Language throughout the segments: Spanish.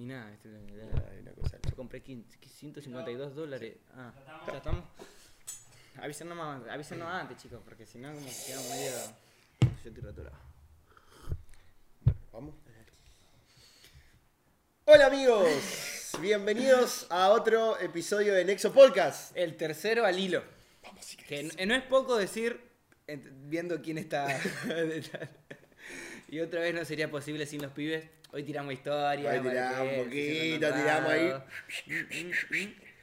Y nada, este, yo compré 152 dólares. Ah, ya estamos. Avísenos, más, avísenos antes, chicos, porque si no, como que quedamos medio. Yo estoy retorado. Vamos. Hola amigos, bienvenidos a otro episodio de Nexo Podcast. El tercero al hilo. que no es poco decir, viendo quién está y otra vez no sería posible sin los pibes. Hoy tiramos historia. Hoy tiramos un poquito, tiramos ahí.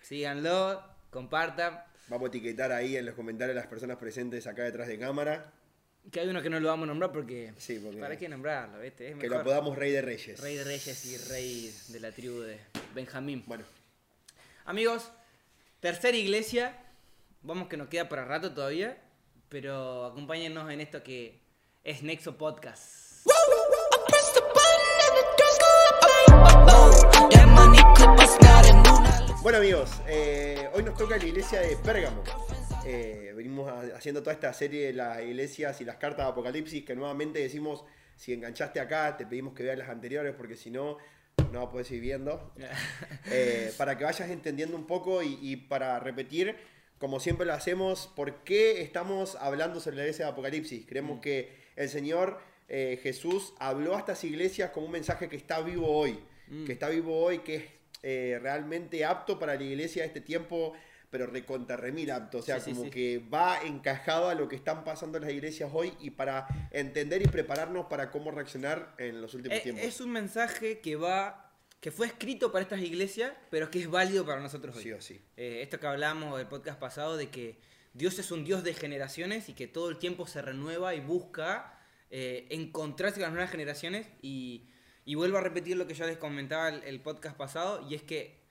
Síganlo, compartan. Vamos a etiquetar ahí en los comentarios las personas presentes acá detrás de cámara. Que hay uno que no lo vamos a nombrar porque. Sí, porque ¿Para qué nombrarlo? ¿viste? que lo podamos Rey de Reyes. Rey de Reyes y Rey de la tribu de Benjamín. Bueno. Amigos, tercera iglesia. Vamos que nos queda para rato todavía. Pero acompáñenos en esto que es Nexo Podcast. Bueno amigos, eh, hoy nos toca la iglesia de Pérgamo. Eh, venimos haciendo toda esta serie de las iglesias y las cartas de Apocalipsis que nuevamente decimos, si enganchaste acá, te pedimos que veas las anteriores porque si no, no poder seguir viendo. Eh, para que vayas entendiendo un poco y, para repetir, como siempre lo hacemos, por qué estamos hablando sobre la iglesia de Apocalipsis. Creemos mm. que el Señor Jesús habló a estas iglesias como un mensaje que está vivo hoy, mm. que está vivo hoy, que es eh, realmente apto para la iglesia de este tiempo, pero recontra remil apto. O sea, como que va encajado a lo que están pasando en las iglesias hoy y para entender y prepararnos para cómo reaccionar en los últimos eh, tiempos. Es un mensaje que va que fue escrito para estas iglesias, pero que es válido para nosotros hoy. Sí o sí. Eh, esto que hablamos del podcast pasado de que Dios es un Dios de generaciones y que todo el tiempo se renueva y busca encontrarse con las nuevas generaciones y y vuelvo a repetir lo que ya les comentaba el, podcast pasado, y es que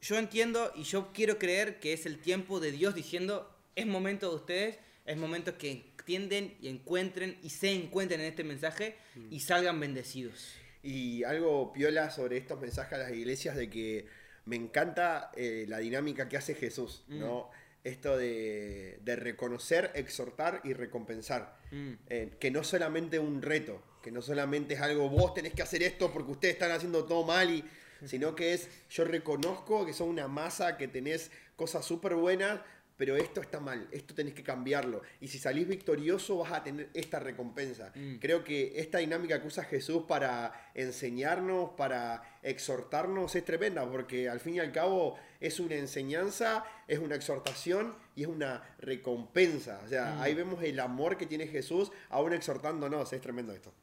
yo entiendo y yo quiero creer que es el tiempo de Dios diciendo, es momento de ustedes, es momento que entienden y encuentren y se encuentren en este mensaje y salgan bendecidos. Y algo piola sobre estos mensajes a las iglesias de que me encanta eh, la dinámica que hace Jesús, ¿no? Mm. Esto de, reconocer, exhortar y recompensar. Mm. Eh, que no solamente un reto, que no solamente es algo, vos tenés que hacer esto porque ustedes están haciendo todo mal, y, sino que es, yo reconozco que son una masa, que tenés cosas súper buenas, pero esto está mal, esto tenés que cambiarlo. Y si salís victorioso vas a tener esta recompensa. Mm. Creo que esta dinámica que usa Jesús para enseñarnos, para exhortarnos, es tremenda, porque al fin y al cabo es una enseñanza, es una exhortación y es una recompensa. O sea, mm. ahí vemos el amor que tiene Jesús aún exhortándonos, es tremendo esto.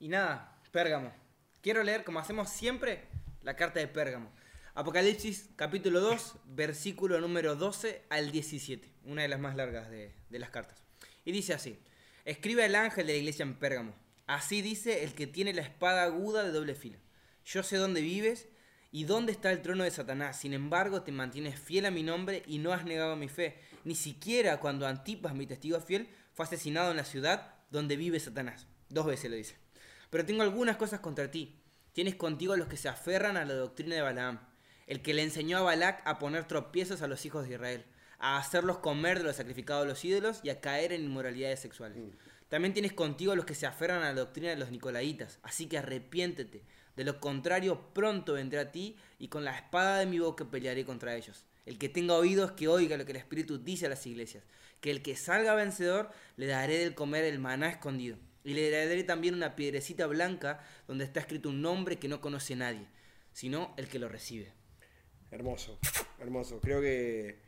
Y nada, Pérgamo. Quiero leer, como hacemos siempre, la carta de Pérgamo. Apocalipsis capítulo 2, versículo número 12 al 17, una de las más largas de, de las cartas. Y dice así, escribe el ángel de la iglesia en Pérgamo. Así dice el que tiene la espada aguda de doble filo. Yo sé dónde vives y dónde está el trono de Satanás. Sin embargo, te mantienes fiel a mi nombre y no has negado mi fe. Ni siquiera cuando Antipas, mi testigo fiel, fue asesinado en la ciudad donde vive Satanás. Dos veces lo dice. Pero tengo algunas cosas contra ti. Tienes contigo a los que se aferran a la doctrina de Balaam, el que le enseñó a Balac a poner tropiezos a los hijos de Israel, a hacerlos comer de lo sacrificado a los ídolos y a caer en inmoralidades sexuales. Mm. También tienes contigo a los que se aferran a la doctrina de los nicolaitas, así que arrepiéntete. De lo contrario, pronto vendré a ti y con la espada de mi boca pelearé contra ellos. El que tenga oídos, que oiga lo que el Espíritu dice a las iglesias. Que el que salga vencedor, le daré del comer el maná escondido y le daré también una piedrecita blanca donde está escrito un nombre que no conoce nadie, sino el que lo recibe. Hermoso, hermoso. Creo que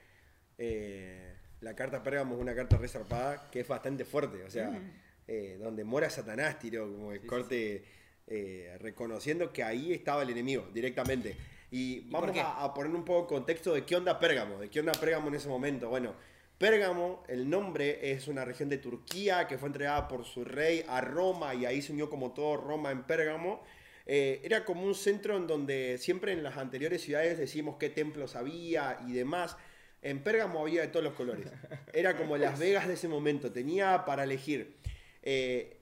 eh, la carta Pérgamo es una carta resarpada que es bastante fuerte. O sea, mm. eh, donde mora Satanás, tiró como el corte eh, reconociendo que ahí estaba el enemigo directamente. Y vamos a, a, poner un poco de contexto de qué onda Pérgamo, de qué onda Pérgamo en ese momento. Bueno, Pérgamo, el nombre es una región de Turquía que fue entregada por su rey a Roma y ahí se unió como todo Roma en Pérgamo. Eh, era como un centro en donde siempre en las anteriores ciudades decimos qué templos había y demás. En Pérgamo había de todos los colores. Era como Las Vegas de ese momento, tenía para elegir. Eh,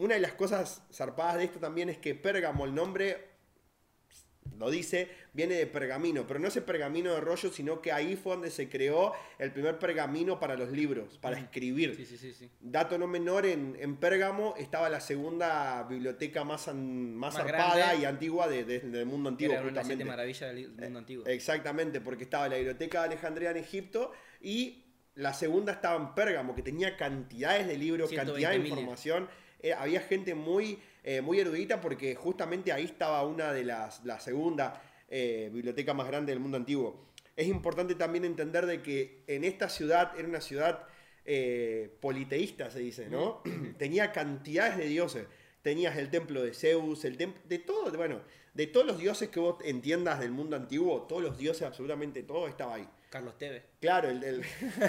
una de las cosas zarpadas de esto también es que Pérgamo, el nombre, lo dice, viene de pergamino, pero no ese pergamino de rollo, sino que ahí fue donde se creó el primer pergamino para los libros, para escribir. Sí, sí, sí, sí. Dato no menor, en, en Pérgamo estaba la segunda biblioteca más, an- más, Más zarpada grande. y antigua de- de- del mundo antiguo. Era siete maravillas del mundo antiguo. Exactamente, porque estaba la biblioteca de Alejandría en Egipto y la segunda estaba en Pérgamo, que tenía cantidades de libros, 120 cantidad de información. Eh, había gente muy, eh, muy erudita porque justamente ahí estaba una de las, la segunda eh, biblioteca más grande del mundo antiguo. Es importante también entender de que en esta ciudad era una ciudad politeísta, se dice, ¿no? tenía cantidades de dioses. Tenías el templo de Zeus, el templo de todo, bueno, de todos los dioses que vos entiendas del mundo antiguo, todos los dioses, absolutamente todo estaba ahí. Carlos Tevez. Claro, el, el,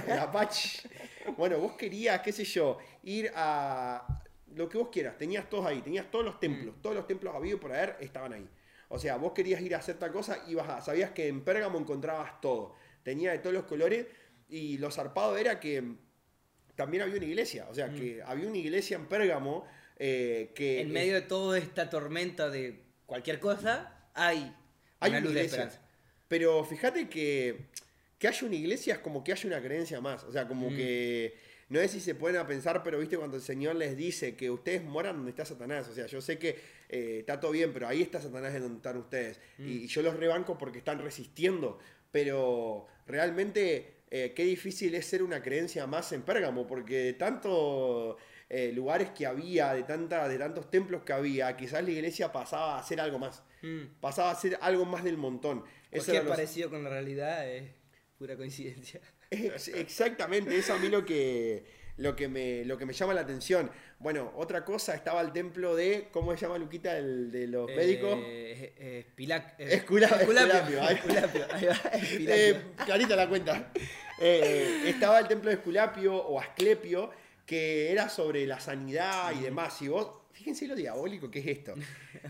el Apache. Bueno, vos querías, qué sé yo, ir a lo que vos quieras, tenías todos ahí, tenías todos los templos, todos los templos habidos por haber estaban ahí. O sea, vos querías ir a hacer tal cosa, ibas a, sabías que en Pérgamo encontrabas todo. Tenía de todos los colores y lo zarpado era que también había una iglesia. O sea, que había una iglesia en Pérgamo eh, que... En medio de toda esta tormenta de cualquier cosa, hay, Hay una luz de iglesia. esperanza. Pero fíjate que que haya una iglesia es como que haya una creencia más. O sea, como Mm. que no sé si se pueden a pensar, pero viste cuando el Señor les dice que ustedes moran donde está Satanás. O sea, yo sé que eh, está todo bien, pero ahí está Satanás en donde están ustedes. Mm. Y, yo los rebanco porque están resistiendo. Pero realmente eh, qué difícil es ser una creencia más en Pérgamo, porque de tantos eh, lugares que había, de, tanta, de tantos templos que había, quizás la iglesia pasaba a ser algo más. Mm. Pasaba a ser algo más del montón. Eso Cualquier era lo- parecido con la realidad es pura coincidencia. Ex- Exactamente, eso a mí lo que, lo, que me, lo que me llama la atención. Bueno, otra cosa, estaba el templo de, ¿cómo se llama Luquita? El de los médicos. Eh, Espilac- eh, Escula- Esculapio, Esculapio. Esculapio, ahí va, Esculapio. Eh, clarita la cuenta. Estaba el templo de Esculapio o Asclepio, que era sobre la sanidad y demás. Y vos, fíjense lo diabólico que es esto.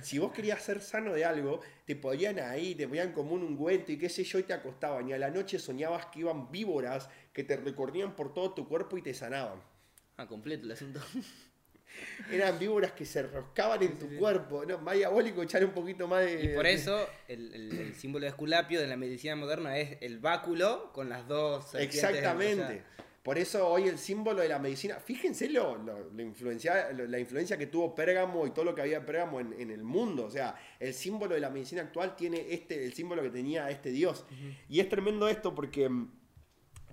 Si vos querías ser sano de algo, te ponían ahí, te ponían como un ungüento y qué sé yo, y te acostaban. Y a la noche soñabas que iban víboras que te recorrían por todo tu cuerpo y te sanaban. Ah, completo el asunto. Eran víboras que se roscaban en tu cuerpo. No, más diabólico echar un poquito más de. Y por eso el, el- el símbolo de Esculapio de la medicina moderna es el báculo con las dos Exactamente. o sea, Por eso hoy el símbolo de la medicina, fíjense lo, lo- lo influencia, lo- la influencia que tuvo Pérgamo y todo lo que había en Pérgamo en, en el mundo. O sea, el símbolo de la medicina actual tiene este, el símbolo que tenía este dios. Y es tremendo esto porque mm,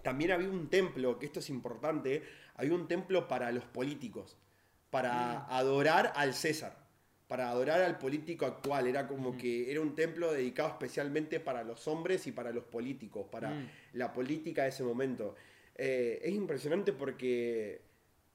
también había un templo, que esto es importante, había un templo para los políticos, para adorar al César, para adorar al político actual. Era como que era un templo dedicado especialmente para los hombres y para los políticos, para Mm. la política de ese momento. Eh, es impresionante porque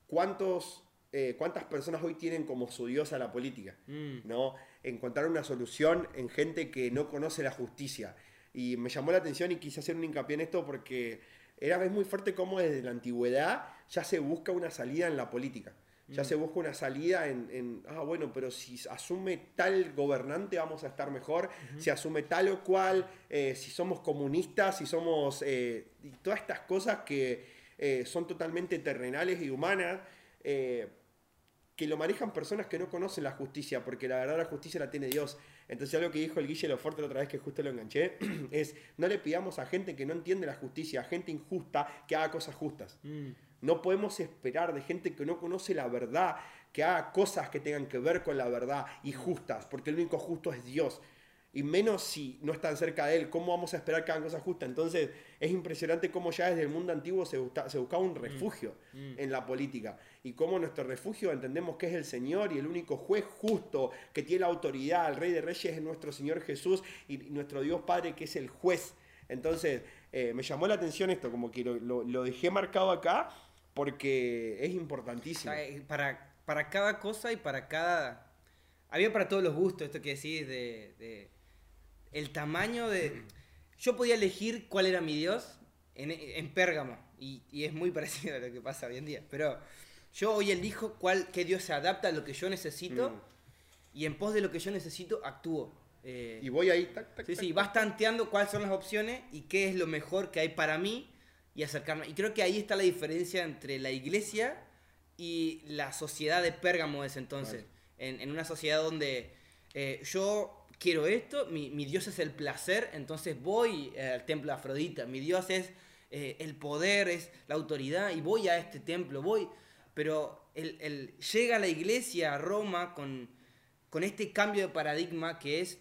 cuántos, eh, cuántas personas hoy tienen como su diosa la política. mm, ¿no? Encontrar una solución en gente que no conoce la justicia. Y me llamó la atención y quise hacer un hincapié en esto porque era es muy fuerte cómo desde la antigüedad ya se busca una salida en la política. Ya se busca una salida en, en, ah, bueno, pero si asume tal gobernante vamos a estar mejor, si asume tal o cual, eh, si somos comunistas, si somos... eh, y todas estas cosas que eh, son totalmente terrenales y humanas. eh, que lo manejan personas que no conocen la justicia, porque la verdad la justicia la tiene Dios. Entonces algo que dijo el Guille Loforte la otra vez que justo lo enganché, es no le pidamos a gente que no entiende la justicia, a gente injusta, que haga cosas justas. mm. No podemos esperar de gente que no conoce la verdad, que haga cosas que tengan que ver con la verdad y justas, porque el único justo es Dios. Y menos si no están cerca de Él, ¿cómo vamos a esperar que hagan cosas justas? Entonces es impresionante cómo ya desde el mundo antiguo se, se buscaba un refugio mm. en la política. Y cómo nuestro refugio entendemos que es el Señor y el único juez justo que tiene la autoridad, el Rey de Reyes es nuestro Señor Jesús y nuestro Dios Padre que es el juez. Entonces eh, me llamó la atención esto, como que lo, lo- lo dejé marcado acá porque es importantísimo. Para, para cada cosa y para cada... Había para todos los gustos, esto que decís, de, de- el tamaño de... Yo podía elegir cuál era mi Dios en, en Pérgamo, y, y es muy parecido a lo que pasa hoy en día, pero yo hoy elijo cuál, qué Dios se adapta a lo que yo necesito, Mm. y en pos de lo que yo necesito, actúo. Eh, Y voy ahí, tac, tac, Sí, tac, sí, vas tanteando cuáles son las opciones y qué es lo mejor que hay para mí y acercarme. Y creo que ahí está la diferencia entre la iglesia y la sociedad de Pérgamo de ese entonces. En, en una sociedad donde eh, yo quiero esto, mi, mi Dios es el placer, entonces voy al templo de Afrodita, mi Dios es eh, el poder, es la autoridad, y voy a este templo, voy, pero el, llega a la iglesia, a Roma, con, con este cambio de paradigma que es,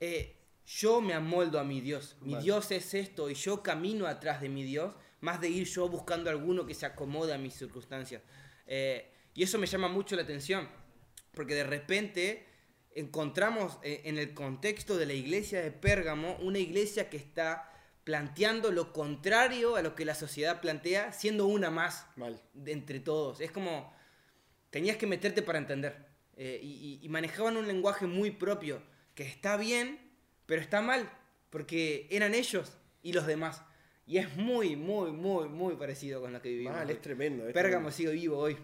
eh, yo me amoldo a mi Dios, mi Dios es esto, y yo camino atrás de mi Dios, más de ir yo buscando alguno que se acomode a mis circunstancias. Eh, y eso me llama mucho la atención, porque de repente encontramos eh, en el contexto de la iglesia de Pérgamo una iglesia que está planteando lo contrario a lo que la sociedad plantea, siendo una más de entre todos. Es como, tenías que meterte para entender. Eh, y, manejaban un lenguaje muy propio, que está bien, pero está mal, porque eran ellos y los demás. Y es muy, muy, muy, muy parecido con lo que vivimos. Mal, es tremendo. Pérgamo sigue vivo hoy.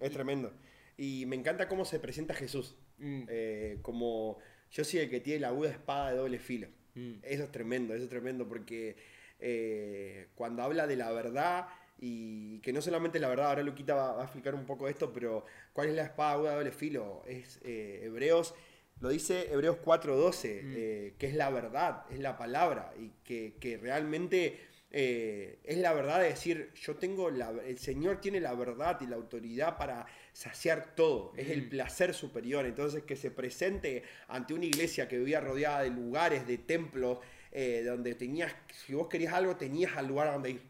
Es tremendo. Y me encanta cómo se presenta Jesús. Mm. Eh, como yo soy el que tiene la aguda espada de doble filo. Mm. Eso es tremendo, eso es tremendo porque eh, cuando habla de la verdad y que no solamente la verdad, ahora Luquita va, a explicar un poco esto, pero ¿cuál es la espada aguda de doble filo? Es eh, Hebreos, lo dice Hebreos 4.12, mm. que es la verdad, es la palabra y que, que realmente eh, es la verdad de decir, yo tengo la, el Señor tiene la verdad y la autoridad para saciar todo, es el mm. placer superior, entonces que se presente ante una iglesia que vivía rodeada de lugares, de templos, eh, donde tenías, si vos querías algo, tenías al lugar donde ir,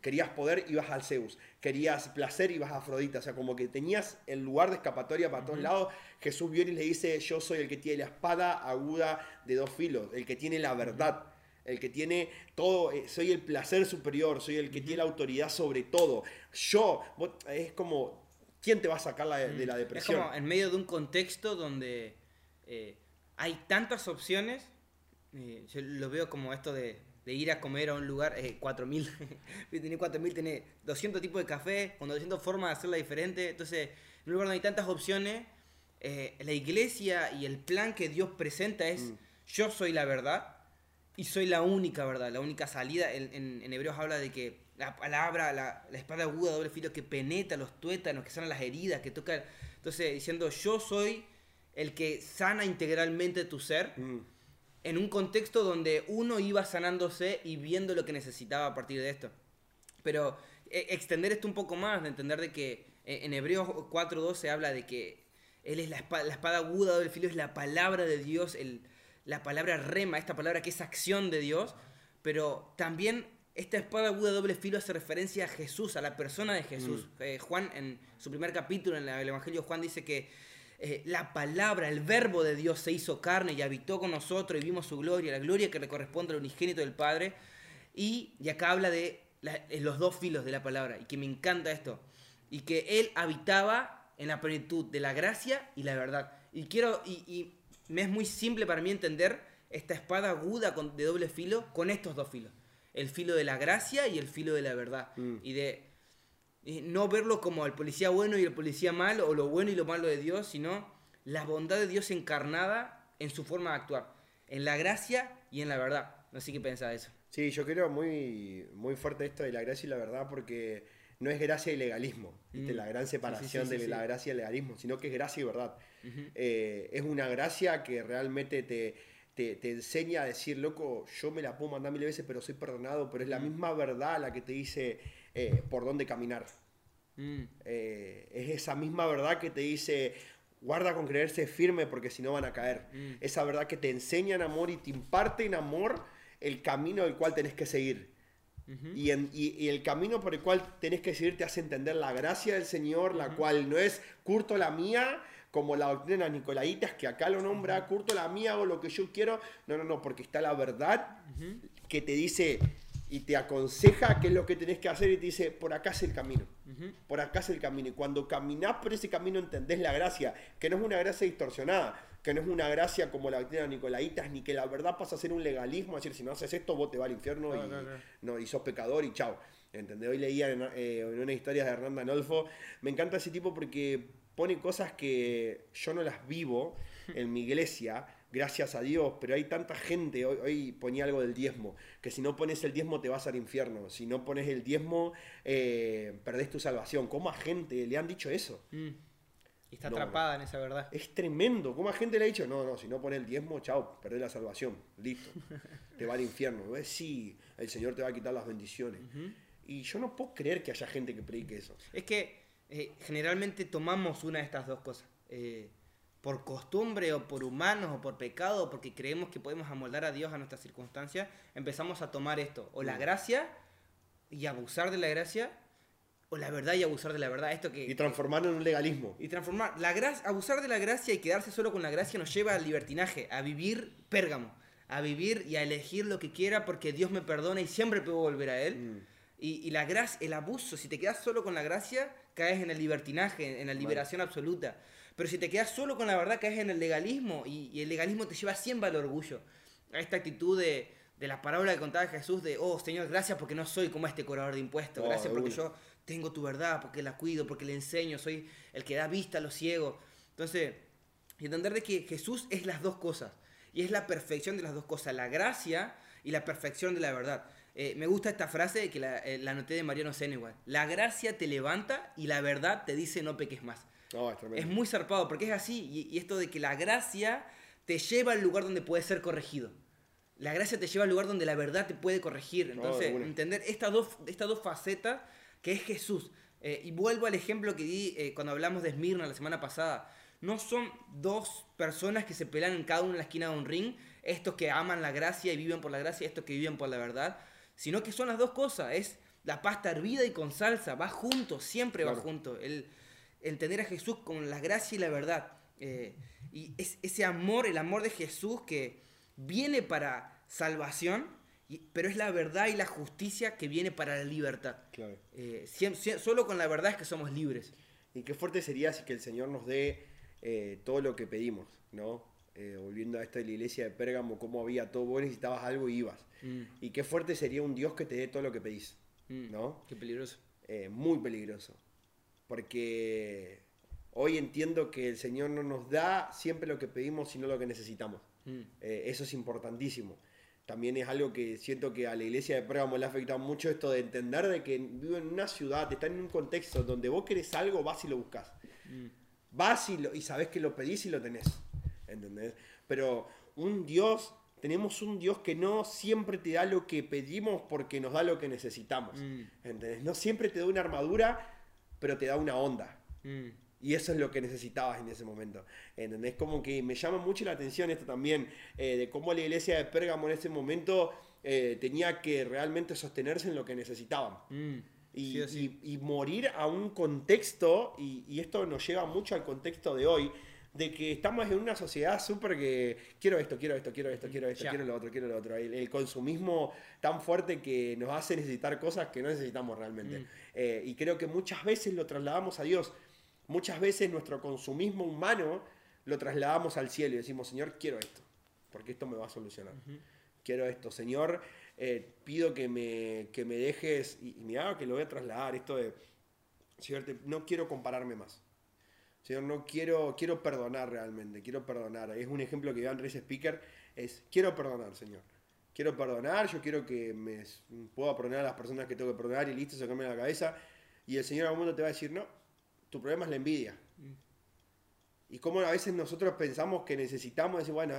querías poder, ibas al Zeus, querías placer, ibas a Afrodita, o sea, como que tenías el lugar de escapatoria para todos lados, Jesús viene y le dice, yo soy el que tiene la espada aguda de dos filos, el que tiene la verdad el que tiene todo, eh, soy el placer superior, soy el que tiene la autoridad sobre todo. Yo, es como, ¿quién te va a sacar de, la depresión? Es como en medio de un contexto donde eh, hay tantas opciones, eh, yo lo veo como esto de, ir a comer a un lugar, 4000, tiene 4000, tiene 200 tipos de café, con 200 formas de hacerla diferente, entonces, en un lugar donde hay tantas opciones, la iglesia y el plan que Dios presenta es, mm. yo soy la verdad, y soy la única, ¿verdad? La única salida. En, en, Hebreos habla de que la palabra, la, la, espada aguda, doble filo, que penetra los tuétanos, que sana las heridas, que toca. Entonces, diciendo, yo soy el que sana integralmente tu ser. Mm. En un contexto donde uno iba sanándose y viendo lo que necesitaba a partir de esto. Pero e, extender esto un poco más, de entender de que e, en Hebreos 4.12 habla de que Él es la espada, la espada aguda, doble filo, es la palabra de Dios, el la palabra rema, esta palabra que es acción de Dios, pero también esta espada aguda de doble filo hace referencia a Jesús, a la persona de Jesús. Mm. Eh, Juan, en su primer capítulo, en el Evangelio Juan, dice que eh, la palabra, el verbo de Dios se hizo carne y habitó con nosotros y vimos su gloria, la gloria que le corresponde al unigénito del Padre. Y, y acá habla de los dos filos de la palabra, y que me encanta esto, y que Él habitaba en la plenitud de la gracia y la verdad. Y quiero, y me es muy simple para mí entender esta espada aguda de doble filo con estos dos filos. El filo de la gracia y el filo de la verdad. Mm. Y de no verlo como el policía bueno y el policía malo, o lo bueno y lo malo de Dios, sino la bondad de Dios encarnada en su forma de actuar. En la gracia y en la verdad. No sé qué pensás de eso. Sí, yo creo muy, muy fuerte esto de la gracia y la verdad porque no es gracia y legalismo, mm. la gran separación de la gracia y el legalismo, sino que es gracia y verdad. Eh, es una gracia que realmente te, te, enseña a decir, loco, yo me la puedo mandar mil veces, pero soy perdonado, pero es la mm. misma verdad la que te dice eh, por dónde caminar. Mm. Eh, es esa misma verdad que te dice, guarda con creerse firme porque si no van a caer. Esa verdad que te enseña en amor y te imparte en amor el camino del cual tenés que seguir y, en, y, el camino por el cual tenés que seguir te hace entender la gracia del Señor, la cual no es curto la mía, como la doctrina Nicolaitas, que acá lo nombra, curto la mía o lo que yo quiero. No, no, no, porque está la verdad que te dice y te aconseja qué es lo que tenés que hacer y te dice, por acá es el camino, por acá es el camino. Y cuando caminás por ese camino entendés la gracia, que no es una gracia distorsionada, que no es una gracia como la doctrina Nicolaitas, ni que la verdad pasa a ser un legalismo, decir, si no haces esto, vos te vas al infierno y, no, y sos pecador y chao. ¿Entendés? Hoy leía eh, en, una historia de Hernán Danolfo, me encanta ese tipo porque pone cosas que yo no las vivo en mi iglesia, gracias a Dios, pero hay tanta gente, hoy, ponía algo del diezmo, que si no pones el diezmo te vas al infierno, si no pones el diezmo eh, perdés tu salvación. ¿Cómo a gente le han dicho eso? Mm. Y está No, atrapada en esa verdad. Es tremendo. ¿Cómo a gente le ha dicho? No, no, si no pones el diezmo, chao, perdés la salvación. Listo. te va al infierno. ¿Ves? Sí, el Señor te va a quitar las bendiciones. Y yo no puedo creer que haya gente que predique eso. Es que eh, generalmente tomamos una de estas dos cosas. Eh, por costumbre o por humanos o por pecado o porque creemos que podemos amoldar a Dios a nuestras circunstancias, empezamos a tomar esto. O la Mm. gracia y abusar de la gracia, o la verdad y abusar de la verdad. Esto que, Y transformarlo en un legalismo. y transformar la gracia, abusar de la gracia y quedarse solo con la gracia nos lleva al libertinaje, a vivir pérgamo, a vivir y a elegir lo que quiera porque Dios me perdona y siempre puedo volver a Él. Mm. Y, y la gracia, el abuso, si te quedas solo con la gracia, caes en el libertinaje, en la liberación absoluta. Pero si te quedas solo con la verdad, caes en el legalismo y, y el legalismo te lleva siempre al orgullo. A esta actitud de, de la parábola que contaba Jesús de, oh Señor, gracias porque no soy como este cobrador de impuestos, Oh, gracias porque yo tengo tu verdad, porque la cuido, porque le enseño, soy el que da vista a los ciegos. Entonces, entender de que Jesús es las dos cosas y es la perfección de las dos cosas, la gracia y la perfección de la verdad. Eh, me gusta esta frase que la, eh, la anoté de Mariano Senegal. La gracia te levanta y la verdad te dice no peques más. No, es muy zarpado porque es así. Y, y esto de que la gracia te lleva al lugar donde puedes ser corregido. La gracia te lleva al lugar donde la verdad te puede corregir. No, Entonces, entender estas dos, estas dos facetas que es Jesús. Eh, y vuelvo al ejemplo que di eh, cuando hablamos de Esmirna la semana pasada. No son dos personas que se pelean en cada una en la esquina de un ring, estos que aman la gracia y viven por la gracia, estos que viven por la verdad, sino que son las dos cosas. Es la pasta hervida y con salsa, va junto, siempre va junto. El entender a Jesús con la gracia y la verdad. Eh, y es ese amor, el amor de Jesús que viene para salvación, y- pero es la verdad y la justicia que viene para la libertad. Claro. Eh, solo con la verdad es que somos libres. Y qué fuerte sería si que el Señor nos dé eh, todo lo que pedimos, ¿no? Eh, volviendo a esto de la iglesia de Pérgamo, cómo había todo, vos necesitabas algo y ibas. Mm, Y qué fuerte sería un Dios que te dé todo lo que pedís, mm, ¿no? Qué peligroso. Eh, muy peligroso. Porque hoy entiendo que el Señor no nos da siempre lo que pedimos, sino lo que necesitamos. Mm, Eh, eso es importantísimo. También es algo que siento que a la iglesia de Pérgamo le ha afectado mucho esto de entender de que vive en una ciudad, está en un contexto donde vos querés algo, vas y lo buscas. mm, Vas y, lo- y sabés que lo pedís y lo tenés. ¿Entendés? Pero un Dios, tenemos un Dios que no siempre te da lo que pedimos porque nos da lo que necesitamos. Mm. ¿Entendés? No siempre te da una armadura, pero te da una onda. mm. Y eso es lo que necesitabas en ese momento. ¿Entendés? Como que me llama mucho la atención esto también, eh, de cómo la iglesia de Pérgamo en ese momento eh, tenía que realmente sostenerse en lo que necesitaban. Mm, Y, sí y- y morir a un contexto, y, y esto nos lleva mucho al contexto de hoy, de que estamos en una sociedad súper que quiero esto, quiero esto, quiero esto, quiero esto, quiero lo otro, quiero lo otro. El, el consumismo tan fuerte que nos hace necesitar cosas que no necesitamos realmente. Mm. Eh, y creo que muchas veces lo trasladamos a Dios. Muchas veces nuestro consumismo humano lo trasladamos al cielo y decimos, Señor, quiero esto, porque esto me va a solucionar. Quiero esto, Señor, eh, pido que me, que me dejes, y, y mira que lo voy a trasladar, esto de, Señor, te- no quiero compararme más. Señor, no quiero, quiero perdonar realmente, quiero perdonar. Es un ejemplo que dio Andrés Speaker, es quiero perdonar, Señor. Quiero perdonar, yo quiero que me pueda perdonar a las personas que tengo que perdonar y listo, sacarme la cabeza. Y el Señor a un momento te va a decir, no, tu problema es la envidia. Y como a veces nosotros pensamos que necesitamos decir, bueno,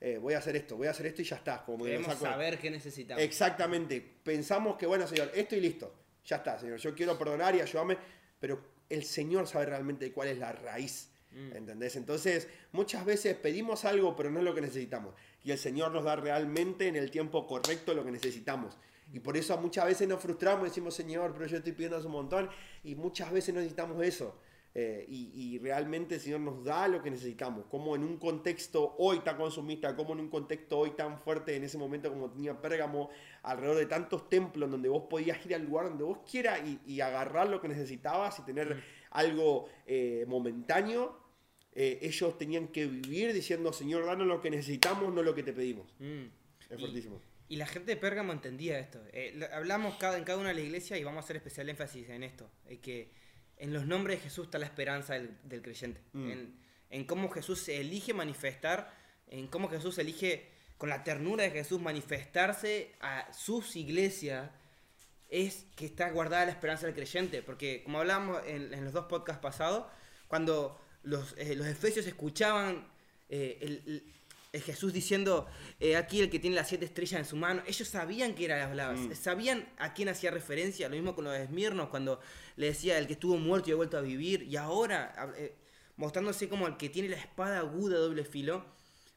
eh, voy a hacer esto, voy a hacer esto y ya está. Como que Queremos saco- saber qué necesitamos. Exactamente. Pensamos que, bueno, Señor, esto y listo. Ya está, Señor. Yo quiero perdonar y ayudarme, pero el Señor sabe realmente cuál es la raíz. Mm. ¿Entendés? Entonces, muchas veces pedimos algo, pero no es lo que necesitamos. Y el Señor nos da realmente en el tiempo correcto lo que necesitamos. Y por eso muchas veces nos frustramos y decimos, Señor, pero yo estoy pidiendo un montón. Y muchas veces necesitamos eso. Eh, y, y realmente el Señor nos da lo que necesitamos. Como en un contexto hoy tan consumista, como en un contexto hoy tan fuerte en ese momento como tenía Pérgamo, alrededor de tantos templos donde vos podías ir al lugar donde vos quieras y, y agarrar lo que necesitabas y tener algo eh, momentáneo. eh, ellos tenían que vivir diciendo, Señor, danos lo que necesitamos, no lo que te pedimos. Mm. Es Y- fuertísimo. Y la gente de Pérgamo entendía esto. Eh, hablamos cada, en cada una de las iglesias y vamos a hacer especial énfasis en esto. eh, que en los nombres de Jesús está la esperanza del, del creyente. Mm. En, en cómo Jesús se elige manifestar, en cómo Jesús elige con la ternura de Jesús manifestarse a sus iglesias, es que está guardada la esperanza del creyente. Porque como hablábamos en, en los dos podcasts pasados, cuando los, eh, los efesios escuchaban eh, el, el- el Jesús diciendo, eh, aquí el que tiene las siete estrellas en su mano, ellos sabían que era hablaba, Mm. sabían a quién hacía referencia, lo mismo con los esmirnos, cuando le decía el que estuvo muerto y ha vuelto a vivir, y ahora eh, mostrándose como el que tiene la espada aguda doble filo,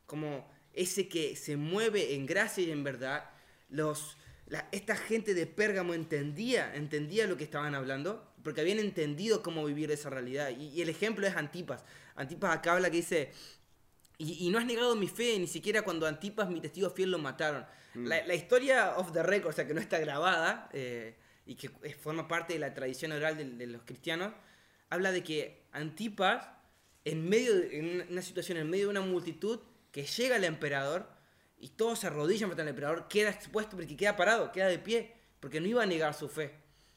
como ese que se mueve en gracia y en verdad, los, la- esta gente de Pérgamo entendía, entendía lo que estaban hablando, porque habían entendido cómo vivir esa realidad. Y, y el ejemplo es Antipas. Antipas acá habla que dice, y, y no has negado mi fe, ni siquiera cuando Antipas, mi testigo fiel, lo mataron. La, la historia of the record, o sea, que no está grabada, eh, y que forma parte de la tradición oral de, de los cristianos, habla de que Antipas, en medio de en una- una situación, en medio de una multitud, que llega el emperador, y todos se arrodillan frente al emperador, queda expuesto porque queda parado, queda de pie, porque no iba a negar su fe.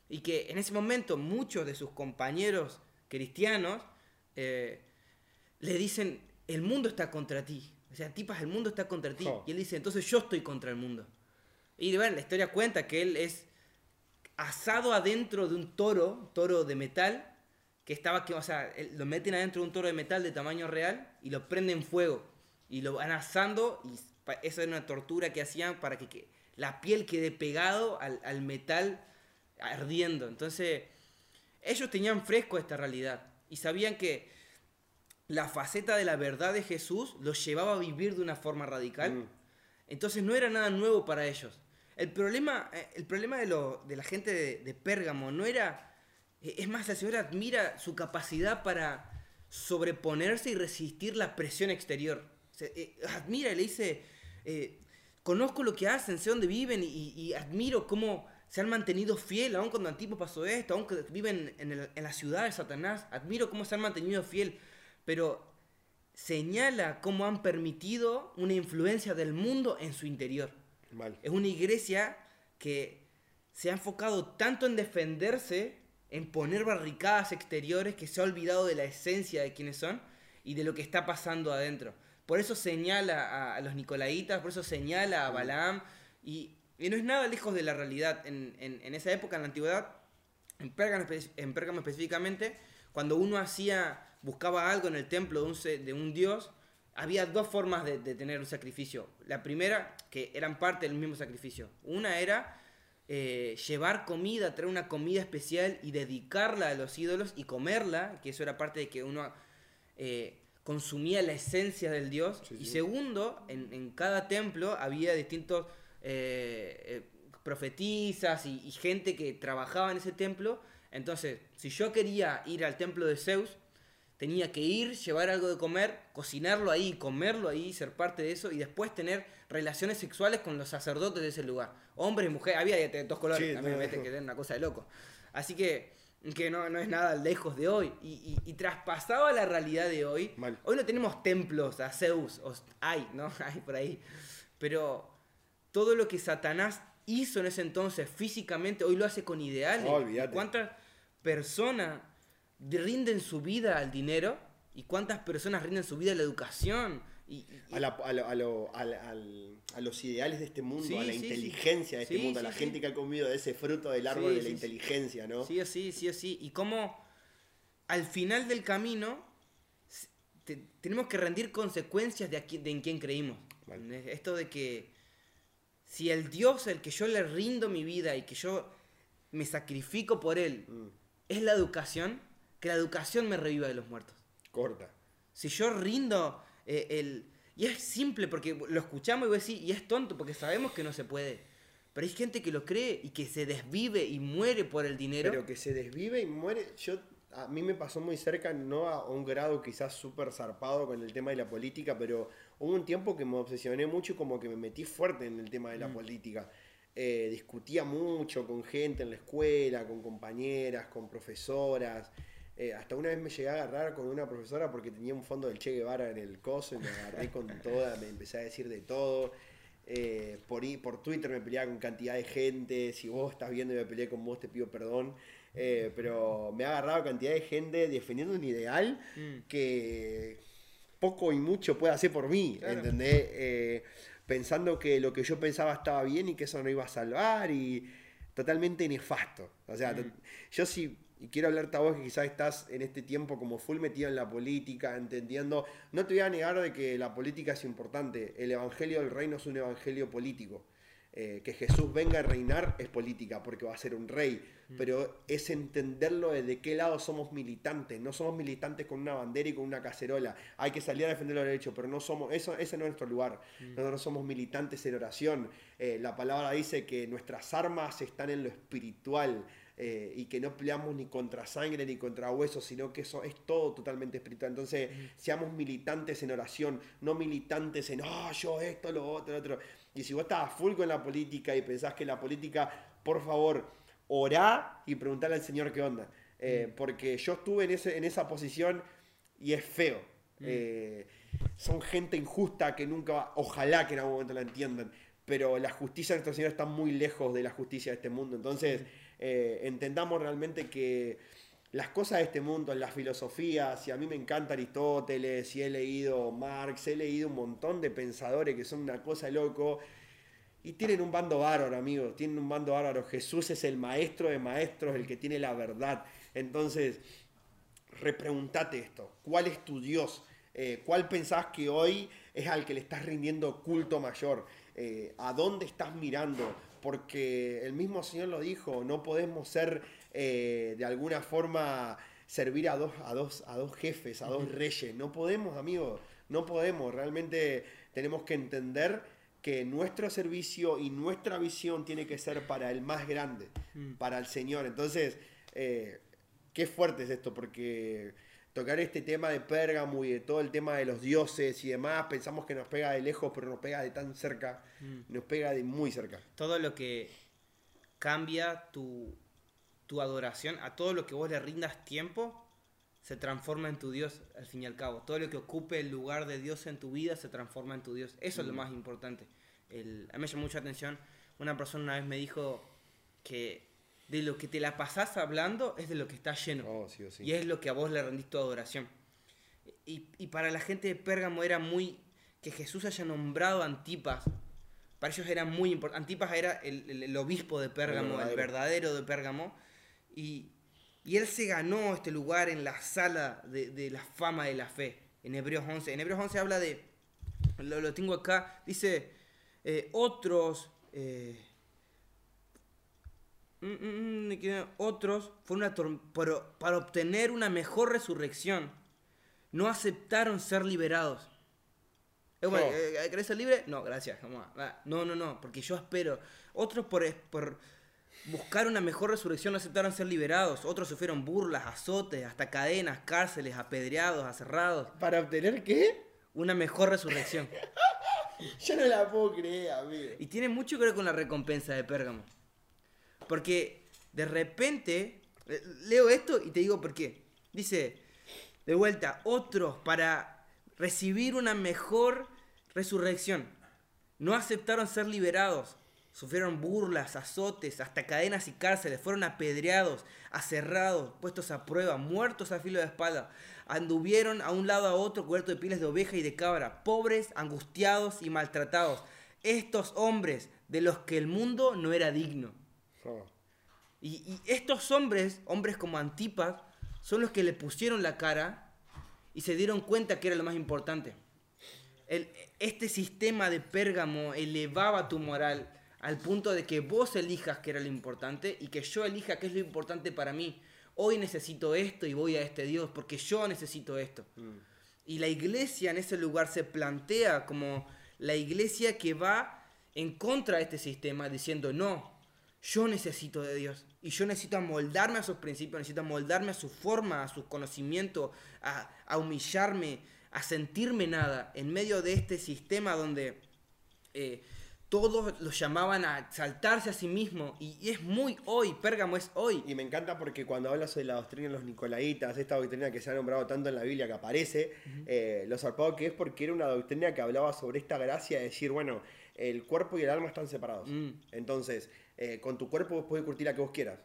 Y que en ese momento muchos de sus compañeros cristianos eh, le dicen, el mundo está contra ti. O sea, Antipas, el mundo está contra ti. Y él dice, entonces yo estoy contra el mundo. Y bueno, la historia cuenta que él es asado adentro de un toro, toro de metal, que estaba, que, o sea, él- lo meten adentro de un toro de metal de tamaño real y lo prenden fuego. Y lo van asando y esa era una tortura que hacían para que, que la piel quede pegado al, al metal ardiendo. Entonces, ellos tenían fresco esta realidad y sabían que la faceta de la verdad de Jesús los llevaba a vivir de una forma radical. Mm. Entonces no era nada nuevo para ellos. El problema, eh, el problema de, lo- de la gente de, de Pérgamo no era... eh, Es más, el Señor admira su capacidad para sobreponerse y resistir la presión exterior. Se- eh, admira y le dice, eh, conozco lo que hacen, sé dónde viven y, y admiro cómo se han mantenido fiel, aun cuando Antipo pasó esto, aun que viven en, el- en la ciudad de Satanás. Admiro cómo se han mantenido fiel, pero señala cómo han permitido una influencia del mundo en su interior. Mal. Es una iglesia que se ha enfocado tanto en defenderse, en poner barricadas exteriores, que se ha olvidado de la esencia de quiénes son y de lo que está pasando adentro. Por eso señala a, los nicolaitas, por eso señala a Balaam, y, y no es nada lejos de la realidad. En, en- en esa época, en la antigüedad, en Pérgamo, en Pérgamo específicamente, cuando uno hacía, buscaba algo en el templo de un, de un dios, había dos formas de, de tener un sacrificio. La primera, que eran parte del mismo sacrificio. Una era eh, llevar comida, traer una comida especial y dedicarla a los ídolos y comerla, que eso era parte de que uno eh, consumía la esencia del dios. Sí, y segundo, en, en cada templo había distintos eh, eh, profetisas y, y gente que trabajaba en ese templo. Entonces, si yo quería ir al templo de Zeus, tenía que ir, llevar algo de comer, cocinarlo ahí, comerlo ahí, ser parte de eso y después tener relaciones sexuales con los sacerdotes de ese lugar. Hombres y mujeres, había de dos colores, Sí, también no, vete, no. que era una cosa de loco. Así que, que no, no es nada lejos de hoy. Y, y- y traspasaba la realidad de hoy. Mal. Hoy no tenemos templos a Zeus, o hay, ¿no? Hay por ahí. Pero todo lo que Satanás hizo en ese entonces físicamente, hoy lo hace con ideales. ¿Y ¿Cuántas personas rinden su vida al dinero? ¿Y cuántas personas rinden su vida a la educación? Y, y- A, la- a lo- a lo- al- al- a los ideales de este mundo, Sí, a la sí, sí. inteligencia de este mundo, a la gente que ha comido de ese fruto del árbol de la inteligencia, ¿no? Sí sí, sí sí. Y cómo al final del camino te- tenemos que rendir consecuencias de, a qui- de en quién creímos. Vale. Esto de que si el Dios al que yo le rindo mi vida y que yo me sacrifico por él Mm, es la educación, que la educación me reviva de los muertos. corta. Si yo rindo eh, el... Y es simple porque lo escuchamos y voy a decir, y es tonto porque sabemos que no se puede. Pero hay gente que lo cree y que se desvive y muere por el dinero. Pero que se desvive y muere. Yo, a mí me pasó muy cerca, no a un grado quizás súper zarpado con el tema de la política, pero hubo un tiempo que me obsesioné mucho y como que me metí fuerte en el tema de Mm. la política. Eh, discutía mucho con gente en la escuela, con compañeras, con profesoras. Eh, hasta una vez me llegué a agarrar con una profesora porque tenía un fondo del Che Guevara en el coso y me agarré con toda, me empecé a decir de todo. Eh, por, por Twitter me peleaba con cantidad de gente. Si vos estás viendo y me peleé con vos, te pido perdón. Eh, pero me ha agarrado cantidad de gente defendiendo un ideal Mm. que poco y mucho puede hacer por mí, Claro. ¿entendés? Eh, pensando que lo que yo pensaba estaba bien y que eso no iba a salvar y totalmente nefasto. O sea, Mm. yo si y quiero hablarte a vos que quizás estás en este tiempo como full metido en la política, entendiendo, no te voy a negar de que la política es importante, el Evangelio del Reino es un Evangelio político. Eh, que Jesús venga a reinar es política, porque va a ser un rey, mm. pero es entenderlo de qué lado somos militantes. No somos militantes con una bandera y con una cacerola. Hay que salir a defender los derechos, pero no somos, eso, ese no es nuestro lugar. Mm. Nosotros somos militantes en oración. Eh, la palabra dice que nuestras armas están en lo espiritual. Eh, y que no peleamos ni contra sangre ni contra huesos, sino que eso es todo totalmente espiritual. Entonces, seamos militantes en oración, no militantes en, oh, yo esto, lo otro, lo otro. Y si vos estás full con la política y pensás que la política, por favor, orá y preguntale al Señor qué onda. Eh, mm. Porque yo estuve en, ese, en esa posición y es feo. Mm. Eh, son gente injusta que nunca, ojalá que en algún momento la entiendan, pero la justicia de nuestro Señor está muy lejos de la justicia de este mundo. Entonces, mm. Eh, entendamos realmente que las cosas de este mundo, las filosofías, y a mí me encanta Aristóteles, y he leído Marx, he leído un montón de pensadores que son una cosa loco, y tienen un bando bárbaro, amigos, tienen un bando bárbaro. Jesús es el maestro de maestros, el que tiene la verdad. Entonces, repreguntate esto, ¿cuál es tu Dios? Eh, ¿Cuál pensás que hoy es al que le estás rindiendo culto mayor? Eh, ¿A dónde estás mirando? Porque el mismo Señor lo dijo, no podemos ser eh, de alguna forma servir a dos, a, dos, a dos jefes, a dos reyes. No podemos, amigos, no podemos. Realmente tenemos que entender que nuestro servicio y nuestra visión tiene que ser para el más grande, mm. para el Señor. Entonces, eh, qué fuerte es esto, porque tocar este tema de Pérgamo y de todo el tema de los dioses y demás, pensamos que nos pega de lejos, pero nos pega de tan cerca, mm. nos pega de muy cerca. Todo lo que cambia tu, tu adoración, a todo lo que vos le rindas tiempo, se transforma en tu Dios al fin y al cabo. Todo lo que ocupe el lugar de Dios en tu vida se transforma en tu Dios. Eso es lo mm. más importante. El, a mí me llamó mucha atención. Una persona una vez me dijo que de lo que te la pasás hablando es de lo que está lleno. Oh, y es lo que a vos le rendís tu adoración. Y, y, para la gente de Pérgamo era muy... Que Jesús haya nombrado a Antipas. Para ellos era muy importante. Antipas era el, el, obispo de Pérgamo, el verdadero de Pérgamo y, él se ganó este lugar en la sala de, la fama de la fe, en Hebreos 11. En Hebreos 11 habla de, lo, tengo acá, dice, eh, otros, eh, otros fueron para obtener una mejor resurrección, no aceptaron ser liberados. Eh, ¿Querés ser libre? No, gracias. No, no, no, porque yo espero. Otros por, por buscar una mejor resurrección no aceptaron ser liberados. Otros sufrieron burlas, azotes, hasta cadenas, cárceles, apedreados, aserrados. ¿Para obtener qué? Una mejor resurrección. Yo no la puedo creer, amigo. Y tiene mucho que ver con la recompensa de Pérgamo. Porque de repente, eh, leo esto y te digo por qué. Dice, de vuelta, otros para recibir una mejor resurrección no aceptaron ser liberados Sufrieron burlas, azotes, hasta cadenas y cárceles, fueron apedreados, aserrados, puestos a prueba, muertos a filo de espada. Anduvieron a un lado a otro cubiertos de pieles de oveja y de cabra, pobres, angustiados y maltratados. Estos hombres de los que el mundo no era digno. Oh. Y, estos hombres, hombres como Antipas, son los que le pusieron la cara y se dieron cuenta que era lo más importante. este sistema de Pérgamo elevaba tu moral, al punto de que vos elijas qué era lo importante y que yo elija qué es lo importante para mí. Hoy necesito esto y voy a este Dios porque yo necesito esto. Mm. Y la iglesia en ese lugar se plantea como la iglesia que va en contra de este sistema diciendo, no, yo necesito de Dios y yo necesito amoldarme a sus principios, necesito amoldarme a su forma, a su conocimiento, a, humillarme, a sentirme nada en medio de este sistema donde... Eh, todos los llamaban a exaltarse a sí mismo y es muy hoy, Pérgamo es hoy. Y me encanta porque cuando hablas de la doctrina de los Nicolaitas, esta doctrina que se ha nombrado tanto en la Biblia que aparece, eh, lo zarpado que es porque era una doctrina que hablaba sobre esta gracia de decir, bueno, el cuerpo y el alma están separados. Mm. Entonces, eh, con tu cuerpo vos puedes curtir a que vos quieras.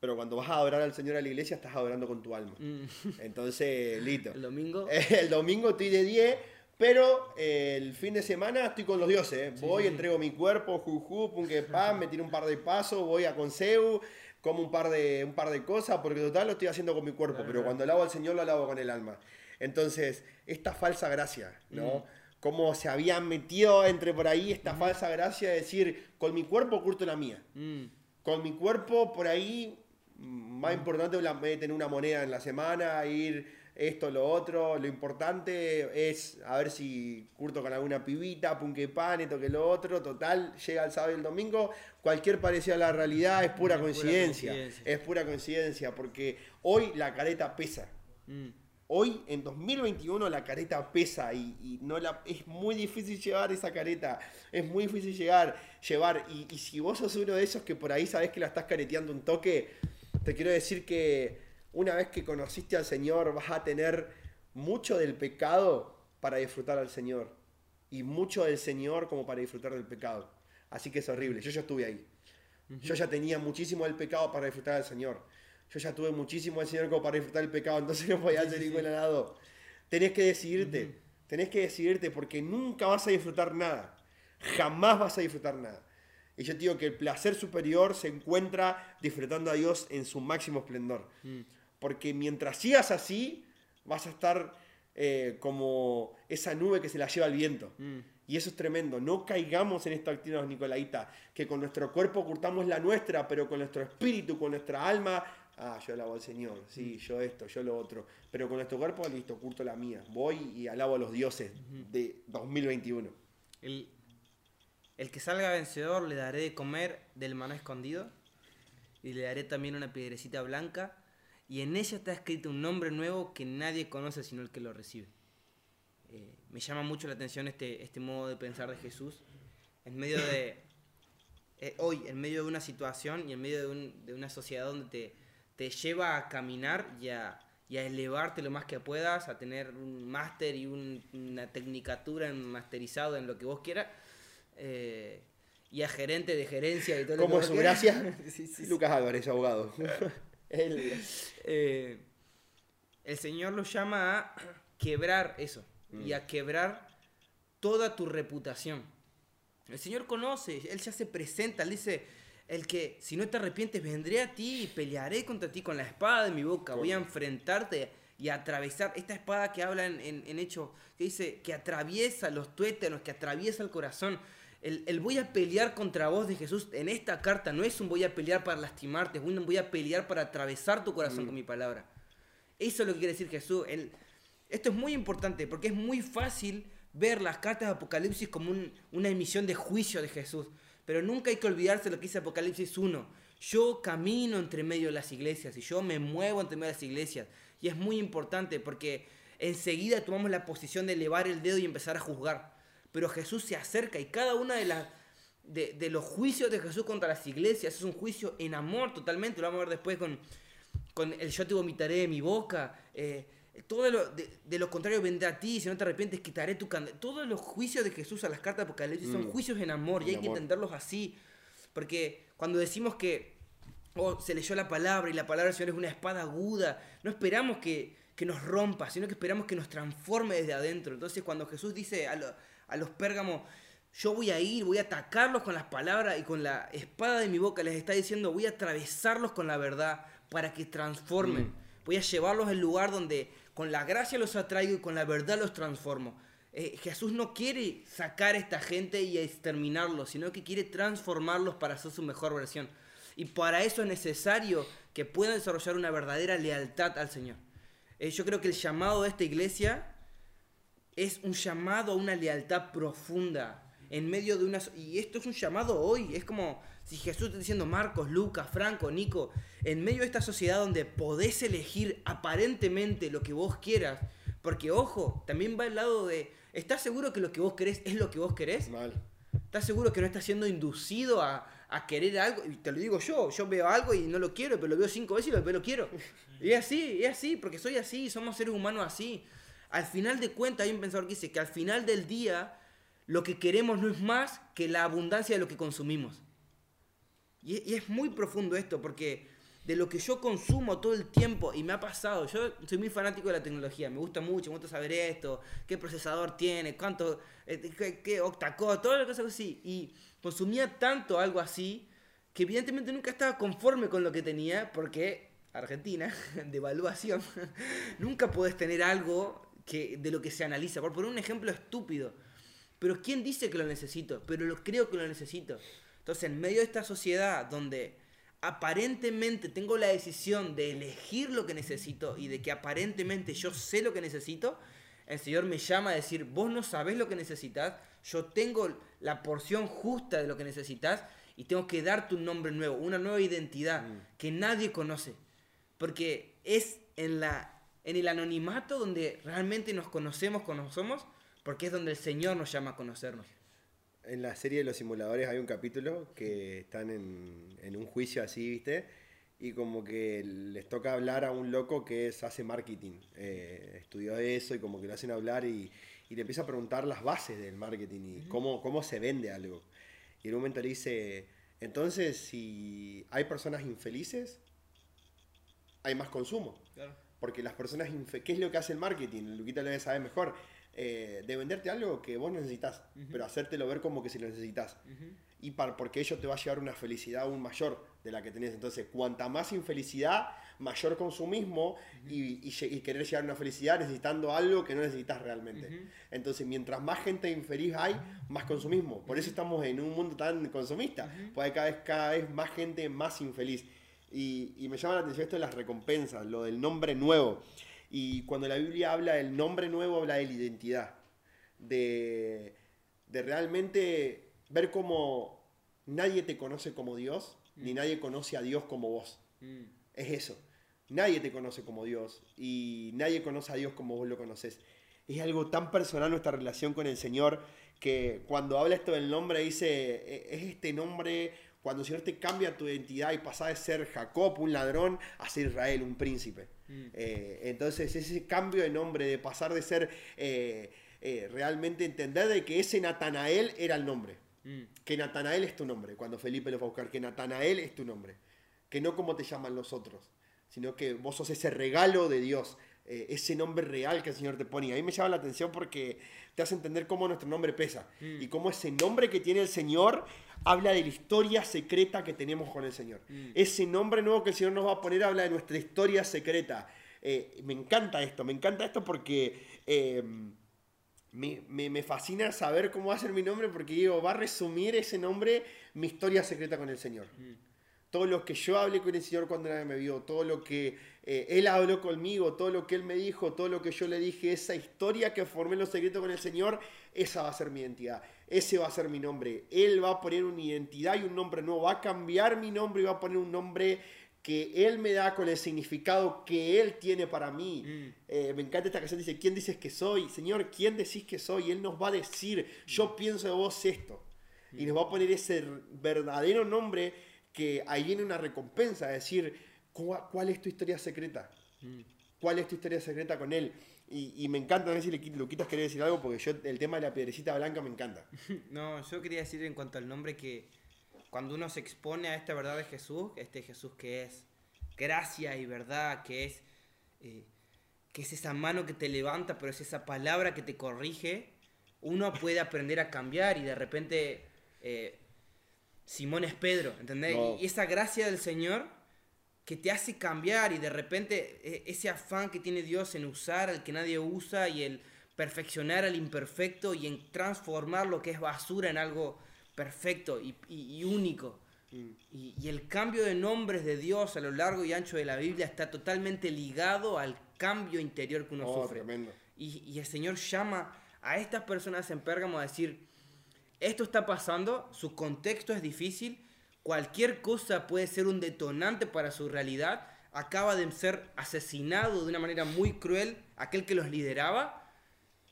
Pero cuando vas a adorar al Señor a la iglesia, estás adorando con tu alma. Mm. Entonces, listo. El domingo. el domingo estoy de 10 pero eh, el fin de semana estoy con los dioses. Voy, entrego mi cuerpo, juju, pum, que pam, me tiro un par de pasos, voy a Conseu, como un par de, un par de cosas, porque total lo estoy haciendo con mi cuerpo, Claro, pero claro. cuando alabo al Señor lo alabo con el alma. Entonces, esta falsa gracia, ¿no? Mm. Cómo se habían metido entre por ahí esta falsa gracia de decir, con mi cuerpo curto la mía. Mm, Con mi cuerpo por ahí, mm, más importante es tener una moneda en la semana, ir esto, lo otro. Lo importante es a ver si curto con alguna pibita, punque pan, esto que lo otro. Total, llega el sábado y el domingo. Cualquier parecido a la realidad es pura Es pura coincidencia. coincidencia. Es pura coincidencia, porque hoy la careta pesa. mm. Hoy, en 2021, la careta pesa y, y no la, es muy difícil llevar esa careta. Es muy difícil llegar, llevar. Y, y si vos sos uno de esos que por ahí sabés que la estás careteando un toque, te quiero decir que una vez que conociste al Señor vas a tener mucho del pecado para disfrutar al Señor. Y mucho del Señor como para disfrutar del pecado. Así que es horrible. Yo ya estuve ahí. Yo ya tenía muchísimo del pecado para disfrutar del Señor. Yo ya tuve muchísimo del Señor como para disfrutar del pecado, entonces no podía hacer ningún lado. Tenés que decidirte, tenés que decidirte porque nunca vas a disfrutar nada. Jamás vas a disfrutar nada. Y yo te digo que el placer superior se encuentra disfrutando a Dios en su máximo esplendor. Porque mientras sigas así, vas a estar eh, como esa nube que se la lleva el viento. Mm. Y eso es tremendo. No caigamos en esta actitud, Nicolaita, que con nuestro cuerpo ocultamos la nuestra, pero con nuestro espíritu, con nuestra alma, ah, yo alabo al Señor, sí, yo esto, yo lo otro. Pero con nuestro cuerpo, listo, oculto la mía. Voy y alabo a los dioses de 2021. El, el que salga vencedor le daré de comer del maná escondido y le daré también una piedrecita blanca y en ella está escrito un nombre nuevo que nadie conoce sino el que lo recibe. Eh, me llama mucho la atención este, este modo de pensar de Jesús en medio de eh, hoy, en medio de una situación y en medio de, un- de una sociedad donde te, te lleva a caminar y a, y a elevarte lo más que puedas, a tener un máster y un- una tecnicatura en masterizado en lo que vos quieras, eh, y a gerente de gerencia y todo lo ¿Cómo que su quieras. gracia? Sí, sí, sí. Lucas Álvarez, abogado. Eh, el Señor lo llama a quebrar eso y a quebrar toda tu reputación. El Señor conoce, Él ya se presenta, Él dice, el que si no te arrepientes vendré a ti y pelearé contra ti con la espada de mi boca, voy a enfrentarte y a atravesar esta espada que habla en, en, en Hecho, que dice que atraviesa los tuétanos, que atraviesa el corazón. El, el voy a pelear contra vos de Jesús en esta carta no es un voy a pelear para lastimarte, es un voy a pelear para atravesar tu corazón con mi palabra. Eso es lo que quiere decir Jesús. Él- esto es muy importante porque es muy fácil ver las cartas de Apocalipsis como un- una emisión de juicio de Jesús. Pero nunca hay que olvidarse lo que dice Apocalipsis 1. Yo camino entre medio de las iglesias y yo me muevo entre medio de las iglesias. Y es muy importante porque enseguida tomamos la posición de elevar el dedo y empezar a juzgar. Pero Jesús se acerca y cada una de las de, los juicios de Jesús contra las iglesias es un juicio en amor totalmente. Lo vamos a ver después con, con el yo te vomitaré de mi boca. eh, todo lo, de, de lo contrario vendrá a ti, si no te arrepientes quitaré tu candela. Todos los juicios de Jesús a las cartas de Apocalipsis son Mm. juicios en amor y hay que entenderlos así. Porque cuando decimos que oh, se leyó la palabra y la palabra del Señor es una espada aguda, no esperamos que, que nos rompa, sino que esperamos que nos transforme desde adentro. Entonces cuando Jesús dice a, lo- a los pérgamos, yo voy a ir, voy a atacarlos con las palabras y con la espada de mi boca, les está diciendo, voy a atravesarlos con la verdad para que transformen. Mm. Voy a llevarlos al lugar donde con la gracia los atraigo y con la verdad los transformo. Eh, Jesús no quiere sacar a esta gente y exterminarlos, sino que quiere transformarlos para hacer su mejor versión. Y para eso es necesario que puedan desarrollar una verdadera lealtad al Señor. Eh, yo creo que el llamado de esta iglesia es un llamado a una lealtad profunda en medio de una... Y esto es un llamado hoy, es como si Jesús está diciendo Marcos, Lucas, Franco, Nico, en medio de esta sociedad donde podés elegir aparentemente lo que vos quieras, porque ojo, también va el lado de, ¿estás seguro que lo que vos querés es lo que vos querés? Mal. ¿Estás seguro que no estás siendo inducido a, a querer algo? Y te lo digo yo, yo veo algo y no lo quiero, pero lo veo cinco veces y después lo quiero. Y es así, es así, porque soy así, somos seres humanos así. Al final de cuentas, hay un pensador que dice que al final del día lo que queremos no es más que la abundancia de lo que consumimos. Y, es- muy profundo esto, porque de lo que yo consumo todo el tiempo, y me ha pasado, yo soy muy fanático de la tecnología, me gusta mucho, me gusta saber esto, qué procesador tiene, cuánto, eh, qué, qué octa-core, todas las cosas así. Y consumía tanto algo así que evidentemente nunca estaba conforme con lo que tenía, porque Argentina, devaluación, nunca puedes tener algo que, de lo que se analiza. Por poner un ejemplo estúpido, pero ¿quién dice que lo necesito? Pero lo creo que lo necesito. Entonces, en medio de esta sociedad donde aparentemente tengo la decisión de elegir lo que necesito y de que aparentemente yo sé lo que necesito, el Señor me llama a decir, vos no sabés lo que necesitas, yo tengo la porción justa de lo que necesitas y tengo que darte un nombre nuevo, una nueva identidad Mm. que nadie conoce. Porque es en, la, en el anonimato donde realmente nos conocemos como somos, porque es donde el Señor nos llama a conocernos. En la serie de los simuladores hay un capítulo que están en, en un juicio así, ¿viste? Y como que les toca hablar a un loco que es, hace marketing. Eh, estudió eso y como que lo hacen hablar y, y le empieza a preguntar las bases del marketing y cómo, cómo se vende algo. Y en un momento le dice, entonces si hay personas infelices, hay más consumo. Porque las personas, ¿qué es lo que hace el marketing? Luquita lo debe saber mejor. Eh, de venderte algo que vos necesitas, pero hacértelo ver como que si lo necesitas. Y par- porque ello te va a llevar una felicidad aún mayor de la que tenés. Entonces, cuanta más infelicidad, mayor consumismo y, y querer llegar a una felicidad necesitando algo que no necesitas realmente. Entonces, mientras más gente infeliz hay, más consumismo. Por eso estamos en un mundo tan consumista. Porque hay cada vez, cada vez más gente más infeliz. Y, y me llama la atención esto de las recompensas, lo del nombre nuevo. Y cuando la Biblia habla del nombre nuevo, habla de la identidad. De, de realmente ver cómo nadie te conoce como Dios, ni nadie conoce a Dios como vos. Mm. Es eso. Nadie te conoce como Dios y nadie conoce a Dios como vos lo conoces. Es algo tan personal nuestra relación con el Señor que cuando habla esto del nombre dice, "E- es este nombre, cuando el Señor te cambia tu identidad y pasa de ser Jacob, un ladrón, a ser Israel, un príncipe. Mm. Eh, entonces ese cambio de nombre, de pasar de ser eh, eh, realmente entender de que ese Natanael era el nombre Mm. que Natanael es tu nombre, cuando Felipe lo fue a buscar, que Natanael es tu nombre, que no como te llaman los otros, sino que vos sos ese regalo de Dios, eh, ese nombre real que el Señor te pone. Y a mí me llama la atención porque te hace entender cómo nuestro nombre pesa y cómo ese nombre que tiene el Señor habla de la historia secreta que tenemos con el Señor. Ese nombre nuevo que el Señor nos va a poner habla de nuestra historia secreta. Eh, me encanta esto, me encanta esto porque... eh, me, me- me fascina saber cómo va a ser mi nombre porque digo, va a resumir ese nombre mi historia secreta con el Señor. Todo lo que yo hablé con el Señor cuando nadie me vio, todo lo que eh, Él habló conmigo, todo lo que Él me dijo, todo lo que yo le dije, esa historia que formé en los secretos con el Señor, esa va a ser mi identidad, ese va a ser mi nombre. Él va a poner una identidad y un nombre nuevo, va a cambiar mi nombre y va a poner un nombre que Él me da con el significado que Él tiene para mí. Mm. Eh, me encanta esta canción, dice, ¿quién dices que soy? Señor, ¿quién decís que soy? Y Él nos va a decir, yo pienso de vos esto. Y nos va a poner ese verdadero nombre que ahí viene una recompensa, decir, ¿cuál, es tu historia secreta? ¿Cuál es tu historia secreta con Él? Y, me encanta, no sé si Luquitas quería decir algo, porque yo el tema de la piedrecita blanca me encanta. No, yo quería decir en cuanto al nombre que cuando uno se expone a esta verdad de Jesús, este Jesús que es gracia y verdad, que es, eh, que es esa mano que te levanta, pero es esa palabra que te corrige, uno puede aprender a cambiar y de repente eh, Simón es Pedro, ¿entendés? No. Y esa gracia del Señor que te hace cambiar y de repente eh, ese afán que tiene Dios en usar al que nadie usa y el perfeccionar al imperfecto y en transformar lo que es basura en algo perfecto y, y- y único. Y, y el cambio de nombres de Dios a lo largo y ancho de la Biblia está totalmente ligado al cambio interior que uno Oh, sufre. Y, y el Señor llama a estas personas en Pérgamo a decir, esto está pasando, su contexto es difícil, cualquier cosa puede ser un detonante para su realidad, acaba de ser asesinado de una manera muy cruel aquel que los lideraba,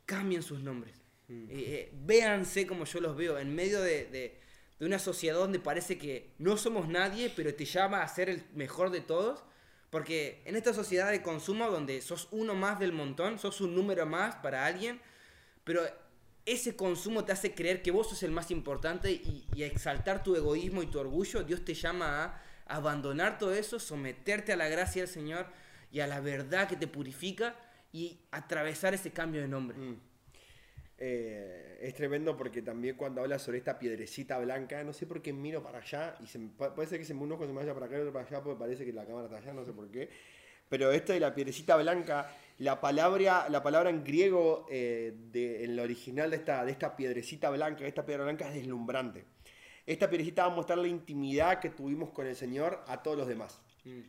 cambien sus nombres. Eh, eh, véanse como yo los veo, en medio de, de- de una sociedad donde parece que no somos nadie, pero te llama a ser el mejor de todos. Porque en esta sociedad de consumo donde sos uno más del montón, sos un número más para alguien, pero ese consumo te hace creer que vos sos el más importante y, exaltar tu egoísmo y tu orgullo, Dios te llama a abandonar todo eso, someterte a la gracia del Señor y a la verdad que te purifica y atravesar ese cambio de nombre. Mm. Eh, es tremendo porque también cuando habla sobre esta piedrecita blanca, no sé por qué miro para allá y puede ser que se me un ojo se me vaya para acá y otro para allá porque parece que la cámara está allá, no sé por qué. Pero esto de la piedrecita blanca, la palabra, la palabra en griego, eh, de, en lo original de esta, de esta piedrecita blanca, esta piedra blanca es deslumbrante. Esta piedrecita va a mostrar la intimidad que tuvimos con el Señor a todos los demás. Mm.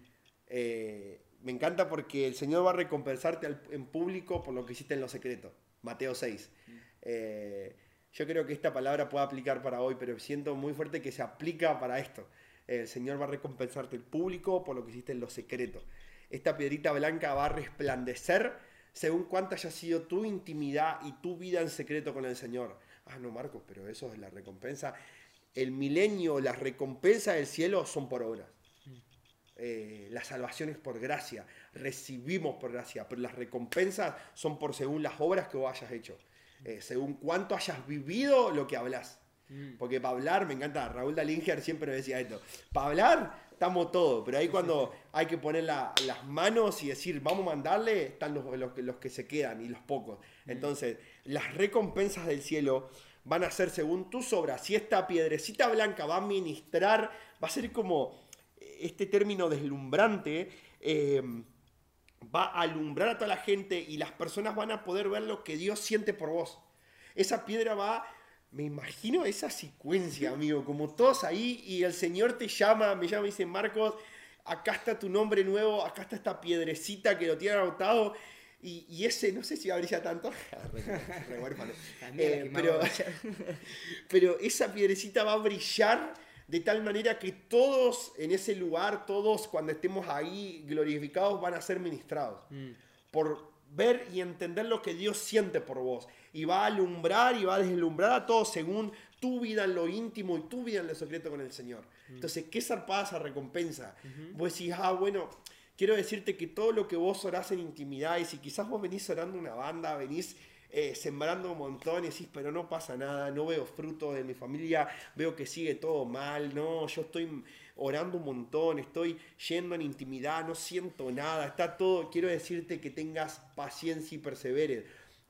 Eh, me encanta porque el Señor va a recompensarte al- en público por lo que hiciste en lo secreto. Mateo 6. Eh, yo creo que esta palabra puede aplicar para hoy, pero siento muy fuerte que se aplica para esto. El Señor va a recompensarte en público por lo que hiciste en lo secreto. Esta piedrita blanca va a resplandecer según cuánta haya sido tu intimidad y tu vida en secreto con el Señor. Ah, no, Marcos, pero eso es la recompensa. El milenio, las recompensas del cielo son por obras. Eh, la salvación es por gracia, recibimos por gracia, pero las recompensas son por según las obras que vos hayas hecho, eh, según cuánto hayas vivido lo que hablas. Mm. Porque para hablar, me encanta, Raúl Dalinger siempre me decía esto, para hablar estamos todos, pero ahí cuando hay que poner la- las manos y decir, vamos a mandarle, están los, los que- los que se quedan y los pocos. Entonces, las recompensas del cielo van a ser según tus obras. Si esta piedrecita blanca va a ministrar, va a ser como este término deslumbrante, eh, va a alumbrar a toda la gente y las personas van a poder ver lo que Dios siente por vos. Esa piedra va, me imagino esa secuencia, amigo, como todos ahí y el Señor te llama, me llama y dice, Marcos, acá está tu nombre nuevo, acá está esta piedrecita que lo tiene anotado. Y, y ese, no sé si va a brillar tanto. Eh, pero esa piedrecita va a brillar de tal manera que todos en ese lugar, todos cuando estemos ahí glorificados van a ser ministrados. Mm. Por ver y entender lo que Dios siente por vos. Y va a alumbrar y va a deslumbrar a todos según tu vida en lo íntimo y tu vida en lo secreto con el Señor. Entonces, qué zarpada esa recompensa. Vos decís, ah, bueno, quiero decirte que todo lo que vos orás en intimidad, y si quizás vos venís orando una banda, venís eh, sembrando y decís, pero no pasa nada, no veo fruto de mi familia, veo que sigue todo mal, no, yo estoy orando un montón, estoy yendo en intimidad, no siento nada, está todo, quiero decirte que tengas paciencia y perseveres,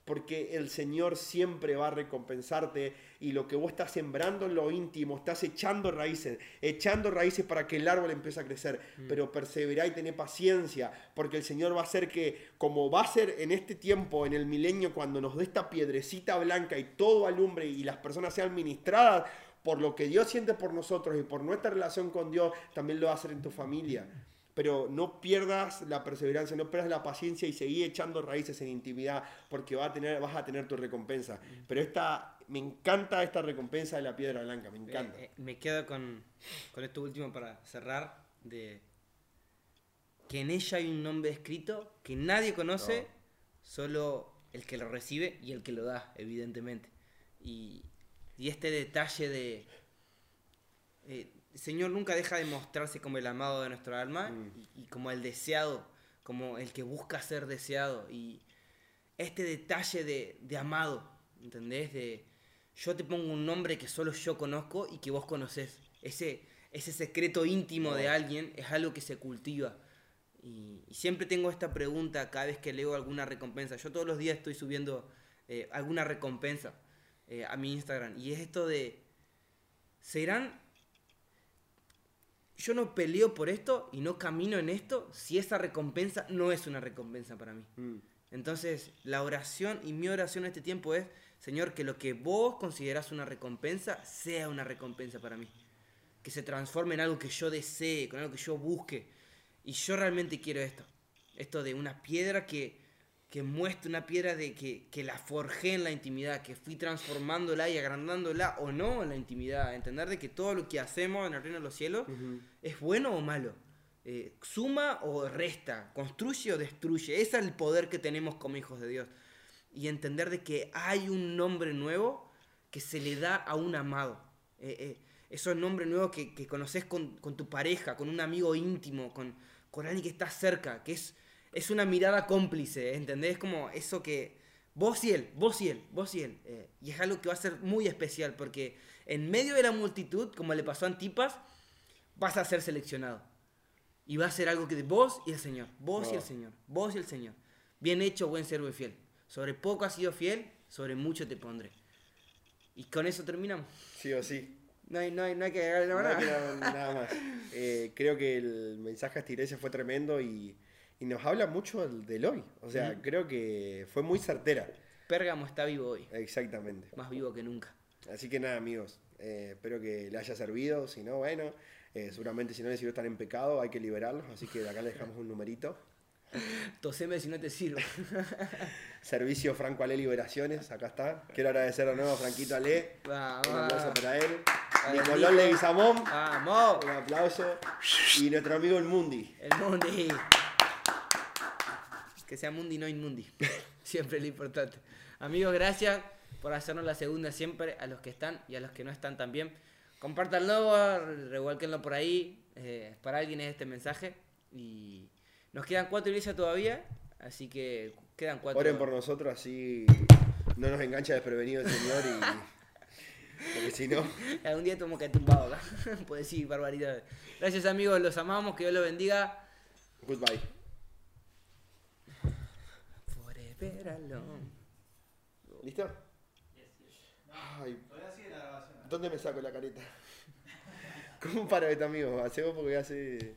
porque el Señor siempre va a recompensarte y lo que vos estás sembrando en lo íntimo, estás echando raíces, echando raíces para que el árbol empiece a crecer, pero perseverá y tené paciencia, porque el Señor va a hacer que, como va a ser en este tiempo, en el milenio, cuando nos dé esta piedrecita blanca y todo alumbre y las personas sean ministradas, por lo que Dios siente por nosotros y por nuestra relación con Dios, también lo va a hacer en tu familia. Pero no pierdas la perseverancia, no pierdas la paciencia y seguí echando raíces en intimidad porque va a tener, vas a tener tu recompensa. Pero esta, me encanta esta recompensa de la piedra blanca, me encanta. Eh, eh, me quedo con, con esto último para cerrar, de que en ella hay un nombre escrito que nadie conoce, No. solo el que lo recibe y el que lo da, evidentemente. Y, y este detalle de... eh, el Señor nunca deja de mostrarse como el amado de nuestro alma Mm. y, y como el deseado, como el que busca ser deseado. Y este detalle de, de amado, ¿entendés? De yo te pongo un nombre que solo yo conozco y que vos conocés. Ese, ese secreto íntimo de alguien es algo que se cultiva. Y, y siempre tengo esta pregunta cada vez que leo alguna recompensa. Yo todos los días estoy subiendo eh, alguna recompensa eh, a mi Instagram. Y es esto de, ¿serán... Yo no peleo por esto y no camino en esto si esa recompensa no es una recompensa para mí. Mm. Entonces, la oración y mi oración en este tiempo es, Señor, que lo que vos considerás una recompensa sea una recompensa para mí. Que se transforme en algo que yo desee, con algo que yo busque. Y yo realmente quiero esto. Esto de una piedra que, que muestre una piedra de que, que la forjé en la intimidad, que fui transformándola y agrandándola o no en la intimidad. Entender de que todo lo que hacemos en el reino de los cielos. ¿Es bueno o malo? Eh, ¿Suma o resta? ¿Construye o destruye? Ese es el poder que tenemos como hijos de Dios. Y entender de que hay un nombre nuevo que se le da a un amado. Eh, eh, esos nombres nuevos que, que conoces con, con tu pareja, con un amigo íntimo, con, con alguien que está cerca, que es, es una mirada cómplice, ¿entendés? Como eso que vos y él, vos y él, vos y él. eh, y es algo que va a ser muy especial porque en medio de la multitud, como le pasó a Antipas, vas a ser seleccionado. Y va a ser algo que de vos y el Señor, vos y el. Señor, vos y el Señor. Bien hecho, buen servo y fiel. Sobre poco has sido fiel, sobre mucho te pondré. Y con eso terminamos. Sí o sí. No hay, no hay, no hay que agregarle No nada. queda nada más. Eh, creo que el mensaje a esta iglesia fue tremendo y, y nos habla mucho del, hoy. O sea, creo que fue muy certera. Pérgamo está vivo hoy, Exactamente. más vivo que nunca. Así que nada, amigos. eh, espero que le haya servido. Si no, bueno. eh, seguramente si no les sirvió estar en pecado, hay que liberarlos. Así que de acá les dejamos un numerito. Toseme si no te sirve. Servicio Franco Ale Liberaciones. Acá está. Quiero agradecer de nuevo a Franquito Ale. Un aplauso para él. Vale, Nicolás Nico. Leguizamón. Vamos. Un aplauso. Y nuestro amigo el Mundi. El Mundi. Que sea Mundi, no Inmundi. Siempre lo importante. Amigos, gracias por hacernos la segunda siempre. A los que están y a los que no están también. Compártanlo, revuélquenlo por ahí. eh, para alguien es este mensaje. Y nos quedan cuatro iglesias todavía. Así que quedan cuatro. Oren por nosotros, así no nos engancha desprevenido el Señor. Y... Porque si no. Algún día tengo que tumbado acá. Puede decir barbaridades. Gracias amigos, los amamos. Que Dios los bendiga. Goodbye. Alone. ¿Listo? Ay. ¿Dónde me saco la careta? ¿Cómo paro esto, amigo? Hace vos porque hace.